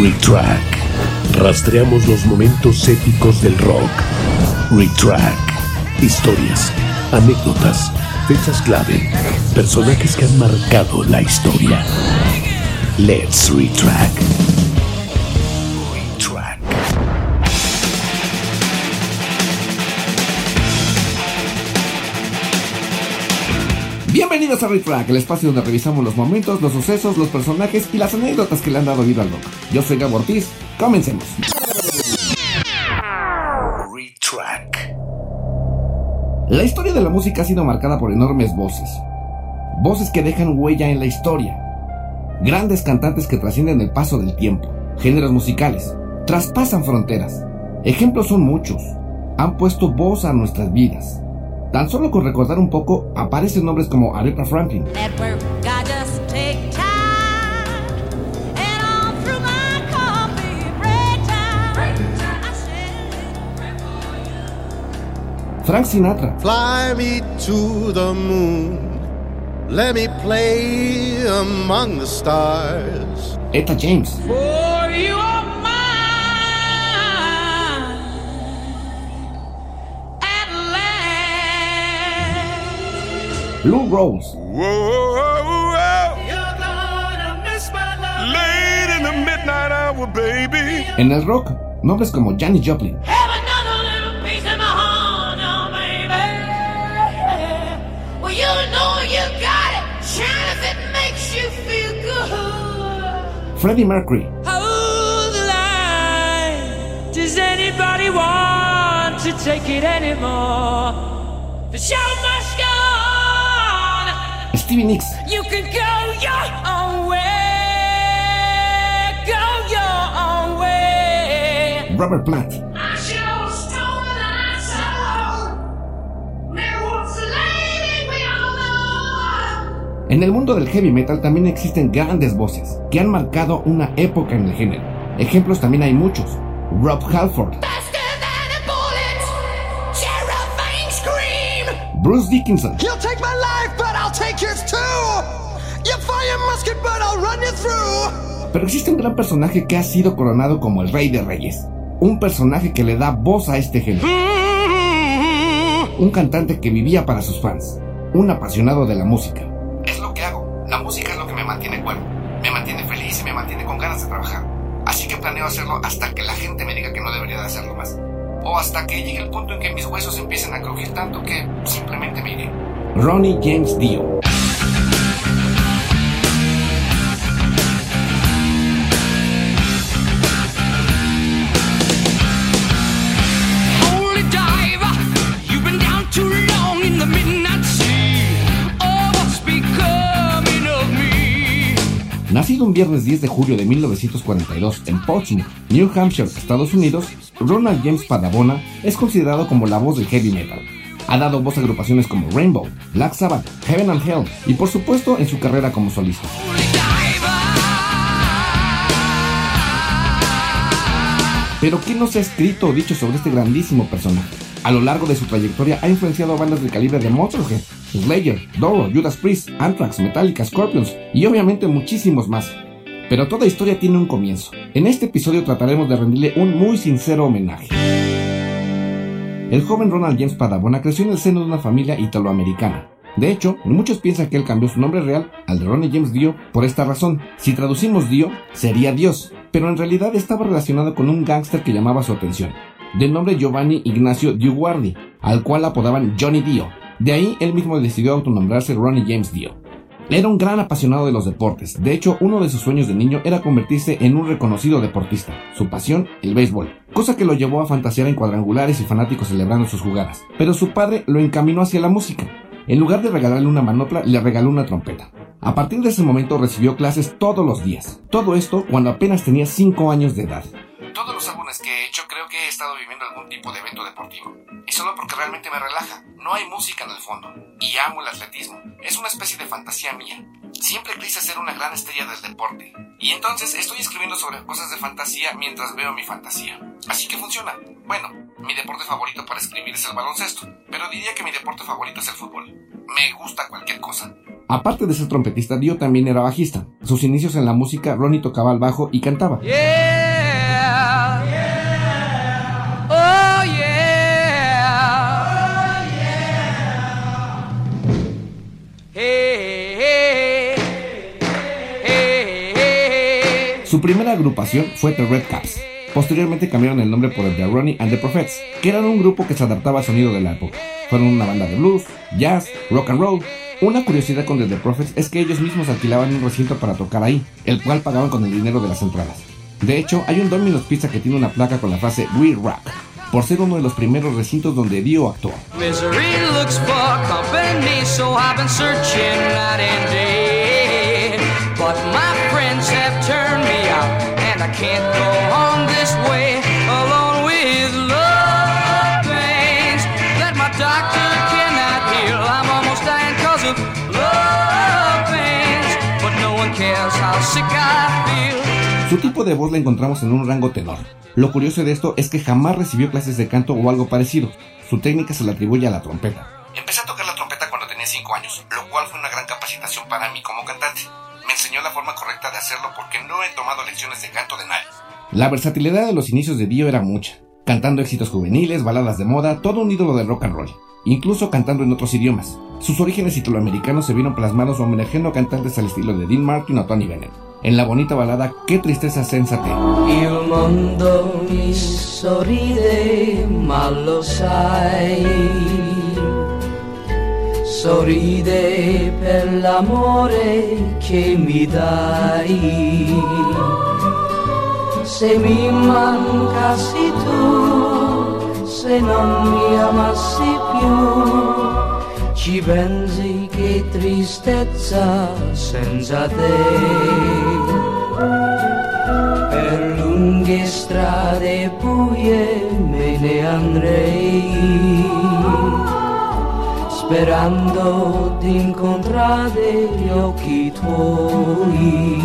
Retrack. Rastreamos los momentos épicos del rock. Retrack. Historias, anécdotas, fechas clave, personajes que han marcado la historia. Let's Retrack. Bienvenidos a Retrack, el espacio donde revisamos los momentos, los sucesos, los personajes y las anécdotas que le han dado vida al rock. Yo soy Gabo Ortiz, comencemos. Retrack. La historia de la música ha sido marcada por enormes voces. Voces que dejan huella en la historia. Grandes cantantes que trascienden el paso del tiempo. Géneros musicales. Traspasan fronteras. Ejemplos son muchos. Han puesto voz a nuestras vidas. Tan solo con recordar un poco aparecen nombres como Aretha Franklin, At work, I just take time. And all through my coffee break time. I said, Frank Sinatra, Fly me to the moon. Let me play among the stars. Etta James, Lou Rawls, Whoa, whoa, whoa, You're gonna miss my love. late in the midnight hour, baby. en el rock, nombres como Janis Joplin, Have another little piece of my heart now, baby. Well, you know you got it. Shine if it makes you feel good. Freddie Mercury, Hold the line. Does anybody want to take it anymore? The show must go on. Stevie Nicks, You can go your own way. Go your own way. Robert know. En el mundo del heavy metal también existen grandes voces que han marcado una época en el género. Ejemplos también hay muchos. Rob Halford, bullet. Bruce Dickinson, I'll take yours too. You fire musket, but I'll run you through. pero existe un gran personaje que ha sido coronado como el Rey de Reyes. Un personaje que le da voz a este género. Un cantante que vivía para sus fans. Un apasionado de la música. Es lo que hago. La música es lo que me mantiene cuerdo. Me mantiene feliz y me mantiene con ganas de trabajar. Así que planeo hacerlo hasta que la gente me diga que no debería de hacerlo más. O hasta que llegue el punto en que mis huesos empiecen a crujir tanto que simplemente me iré. Ronnie James Dio. Holy diver, you've been down too long in the midnight sea. What's becoming of me? Nacido un viernes 10 de julio de 1942 en Portsmouth, New Hampshire, Estados Unidos, Ronald James Padabona es considerado como la voz del heavy metal. Ha dado voz a agrupaciones como Rainbow, Black Sabbath, Heaven and Hell y por supuesto en su carrera como solista. Pero ¿qué no se ha escrito o dicho sobre este grandísimo personaje? A lo largo de su trayectoria ha influenciado a bandas del calibre de Motorhead, Slayer, Doro, Judas Priest, Anthrax, Metallica, Scorpions y obviamente muchísimos más. Pero toda historia tiene un comienzo. En este episodio trataremos de rendirle un muy sincero homenaje. El joven Ronald James Padabona creció en el seno de una familia italoamericana. De hecho, muchos piensan que él cambió su nombre real al de Ronnie James Dio por esta razón. Si traducimos Dio, sería Dios, pero en realidad estaba relacionado con un gángster que llamaba su atención, de nombre Giovanni Ignacio Dioguardi, al cual apodaban Johnny Dio. De ahí él mismo decidió autonombrarse Ronnie James Dio. Era un gran apasionado de los deportes. De hecho, uno de sus sueños de niño era convertirse en un reconocido deportista. Su pasión, el béisbol. Cosa que lo llevó a fantasear en cuadrangulares y fanáticos celebrando sus jugadas. Pero su padre lo encaminó hacia la música. En lugar de regalarle una manopla, le regaló una trompeta. A partir de ese momento recibió clases todos los días. Todo esto cuando apenas tenía 5 años de edad. Todos los álbumes que he hecho creo que he estado viviendo algún tipo de evento deportivo. Y solo porque realmente me relaja. No hay música en el fondo. Y amo el atletismo. Es una especie de fantasía mía. Siempre quise ser una gran estrella del deporte. Y entonces estoy escribiendo sobre cosas de fantasía mientras veo mi fantasía. Así que funciona. Bueno, mi deporte favorito para escribir es el baloncesto. Pero diría que mi deporte favorito es el fútbol. Me gusta cualquier cosa. Aparte de ser trompetista, Dio también era bajista. Sus inicios en la música, Ronnie tocaba el bajo y cantaba. Yeah. Su primera agrupación fue The Red Caps. Posteriormente cambiaron el nombre por el Ronnie and the Prophets, que eran un grupo que se adaptaba al sonido de la época. Fueron una banda de blues, jazz, rock and roll. Una curiosidad con The, The Prophets es que ellos mismos alquilaban un recinto para tocar ahí, el cual pagaban con el dinero de las entradas. De hecho, hay un Domino's Pizza que tiene una placa con la frase We Rock, por ser uno de los primeros recintos donde Dio actuó. Misery looks can't go on this way alone with love pains that my doctor cannot heal. I'm almost dying cause of love pains, but no one cares how sick I feel. Su tipo de voz la encontramos en un rango tenor. Lo curioso de esto es que jamás recibió clases de canto o algo parecido. Su técnica se la atribuye a la trompeta. Empecé a tocar la trompeta cuando tenía 5 años, lo cual fue una gran capacitación para mí como enseñó la forma correcta de hacerlo porque no he tomado lecciones de canto de nadie. La versatilidad de los inicios de Dio era mucha, cantando éxitos juveniles, baladas de moda, todo un ídolo del rock and roll, incluso cantando en otros idiomas. Sus orígenes italoamericanos se vieron plasmados homenajeando a cantantes al estilo de Dean Martin o Tony Bennett, en la bonita balada Qué tristeza sensate. Il mondo mi sorride, ma lo sai. Sorride per l'amore che mi dai. Se mi mancassi tu, se non mi amassi più, ci pensi che tristezza senza te. Per lunghe strade buie me ne andrei, sperando di incontrare gli occhi tuoi.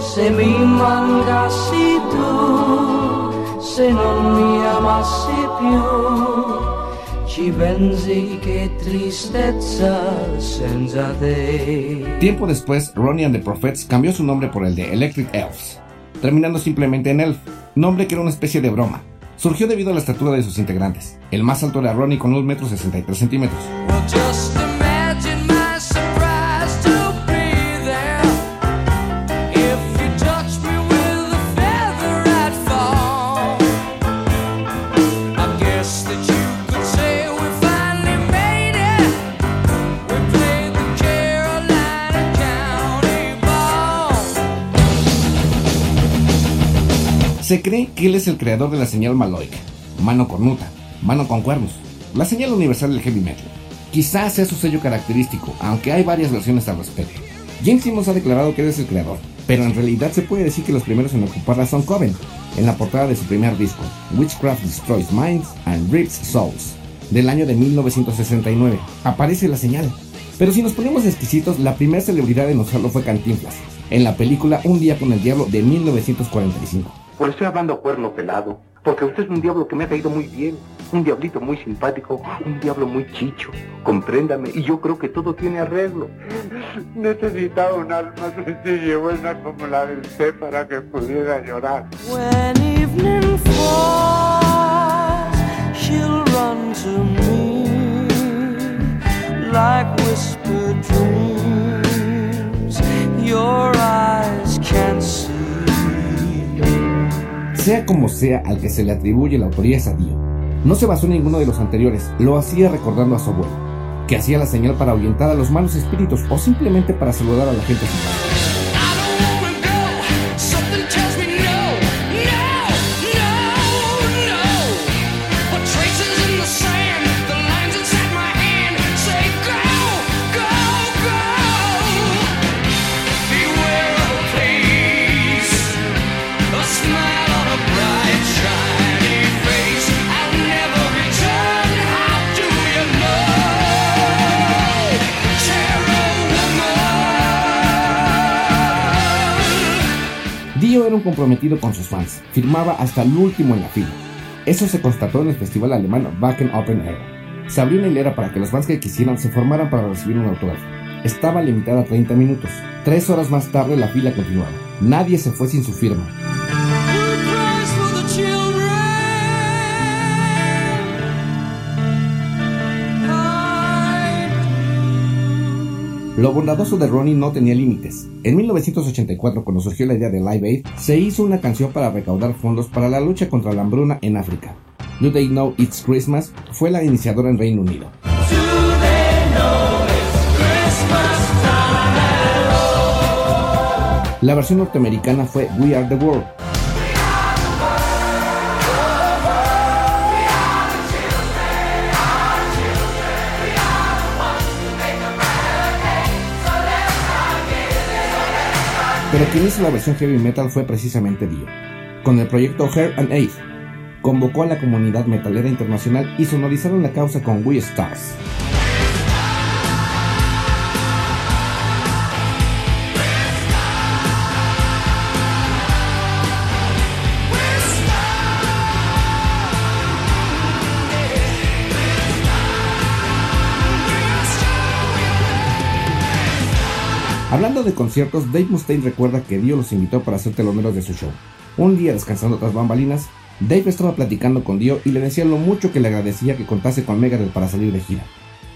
Se mi mancassi tu, se non mi amassi più, ci pensi che tristezza senza te. Tiempo después, Ronnie and the Prophets cambió su nombre por el de Electric Elves, terminando simplemente en Elf, nombre que era una especie de broma. Surgió debido a la estatura de sus integrantes. El más alto era Ronnie con 1 metros 63 centímetros. Se cree que él es el creador de la señal maloica, mano cornuta, mano con cuernos, la señal universal del heavy metal. Quizás sea su sello característico, aunque hay varias versiones al respecto. James Simmons ha declarado que él es el creador, pero en realidad se puede decir que los primeros en ocuparla son Coven, en la portada de su primer disco, Witchcraft Destroys Minds and Rips Souls, del año de 1969. Aparece la señal. Pero si nos ponemos exquisitos, la primera celebridad en usarlo fue Cantinflas, en la película Un día con el diablo de 1945. Pues le estoy hablando a cuerno pelado, porque usted es un diablo que me ha caído muy bien, un diablito muy simpático, un diablo muy chicho, compréndame, y yo creo que todo tiene arreglo. Necesitaba un alma sencilla y buena como la de usted para que pudiera llorar. When evening falls, she'll run to me like whispered dreams. Your eyes Sea como sea al que se le atribuye la autoría es a Dio. No se basó en ninguno de los anteriores, lo hacía recordando a su abuelo, que hacía la señal para ahuyentar a los malos espíritus o simplemente para saludar a la gente sin era un comprometido con sus fans, firmaba hasta el último en la fila. Eso se constató en el festival alemán Wacken Open Air. Se abrió una hilera para que los fans que quisieran se formaran para recibir un autógrafo. Estaba limitada a 30 minutos. Tres horas más tarde la fila continuaba. Nadie se fue sin su firma. Lo bondadoso de Ronnie no tenía límites. En 1984, cuando surgió la idea de Live Aid, se hizo una canción para recaudar fondos para la lucha contra la hambruna en África. Do They Know It's Christmas fue la iniciadora en Reino Unido. La versión norteamericana fue We Are the World. Pero quien hizo la versión heavy metal fue precisamente Dio. Con el proyecto Hair and Aid, convocó a la comunidad metalera internacional y sonorizaron la causa con We Stars. Hablando de conciertos, Dave Mustaine recuerda que Dio los invitó para ser teloneros de su show. Un día descansando tras bambalinas, Dave estaba platicando con Dio y le decía lo mucho que le agradecía que contase con Megadeth para salir de gira.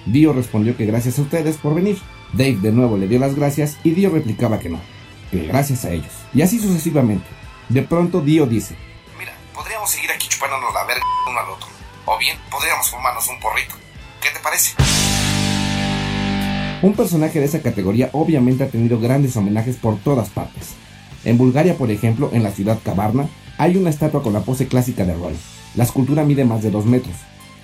Dio respondió que gracias a ustedes por venir. Dave de nuevo le dio las gracias y Dio replicaba que no, que gracias a ellos. Y así sucesivamente. De pronto Dio dice, Mira, podríamos seguir aquí chupándonos la verga uno al otro. O bien, podríamos fumarnos un porrito. ¿Qué te parece? Un personaje de esa categoría obviamente ha tenido grandes homenajes por todas partes. En Bulgaria, por ejemplo, en la ciudad Kavarna, hay una estatua con la pose clásica de Roy. La escultura mide más de 2 metros.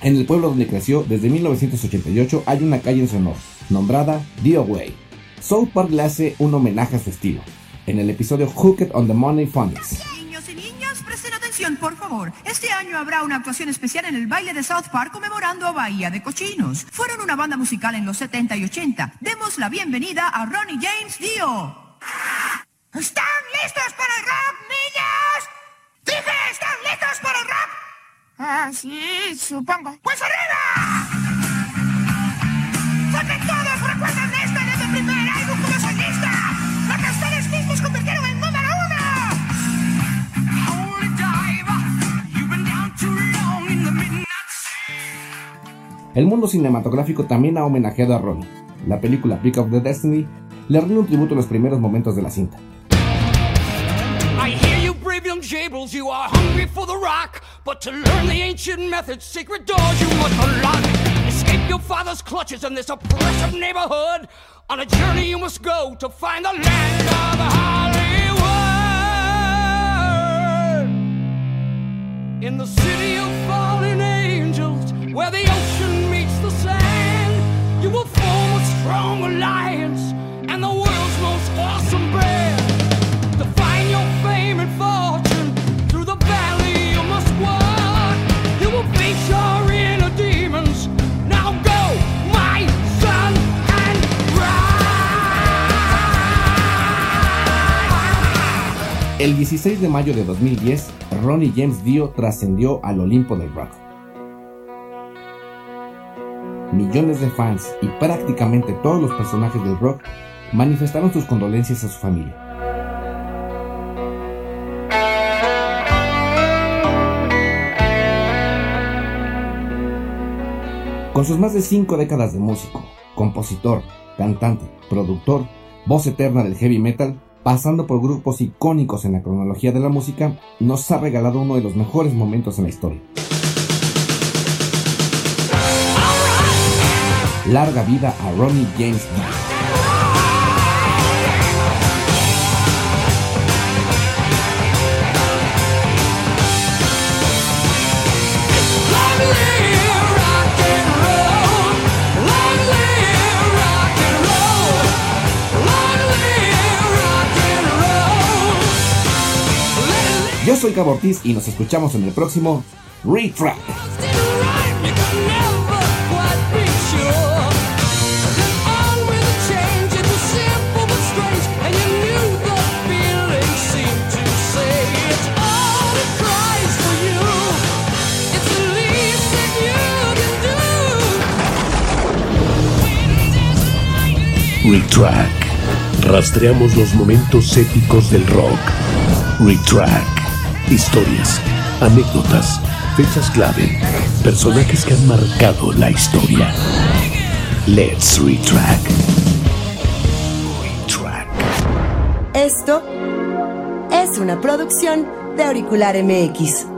En el pueblo donde creció, desde 1988, hay una calle en su honor, nombrada Dio Way. South Park le hace un homenaje a su estilo, en el episodio Hooked on the Money Funnies. Por favor. Este año habrá una actuación especial en el baile de South Park conmemorando a Bahía de Cochinos. Fueron una banda musical en los 70 y 80. Demos la bienvenida a Ronnie James Dio. ¿Están listos para el rock, niños? Dije, ¿están listos para el rock? Ah, sí, supongo. ¡Pues arriba! El mundo cinematográfico también ha homenajeado a Ronnie. La película Pick of the Destiny le rinde un tributo a los primeros momentos de la cinta. I hear you brave young jables, you are hungry for the rock. But to learn the ancient methods, secret doors you must unlock. Escape your father's clutches in this oppressive neighborhood. On a journey you must go to find the land of Hollywood. In the city of fallen angels, where the ocean alliance and the world's most awesome. El 16 de mayo de 2010, Ronnie James Dio trascendió al Olimpo del rock. Millones de fans y prácticamente todos los personajes del rock manifestaron sus condolencias a su familia. Con sus más de cinco décadas de músico, compositor, cantante, productor, voz eterna del heavy metal, pasando por grupos icónicos en la cronología de la música, nos ha regalado uno de los mejores momentos en la historia. Larga vida a Ronnie James Dio. Yo soy Gabo Ortiz y nos escuchamos en el próximo Retrack. Retrack. Rastreamos los momentos épicos del rock. Retrack. Historias, anécdotas, fechas clave, personajes que han marcado la historia. Let's Retrack. Retrack. Esto es una producción de Auricular MX.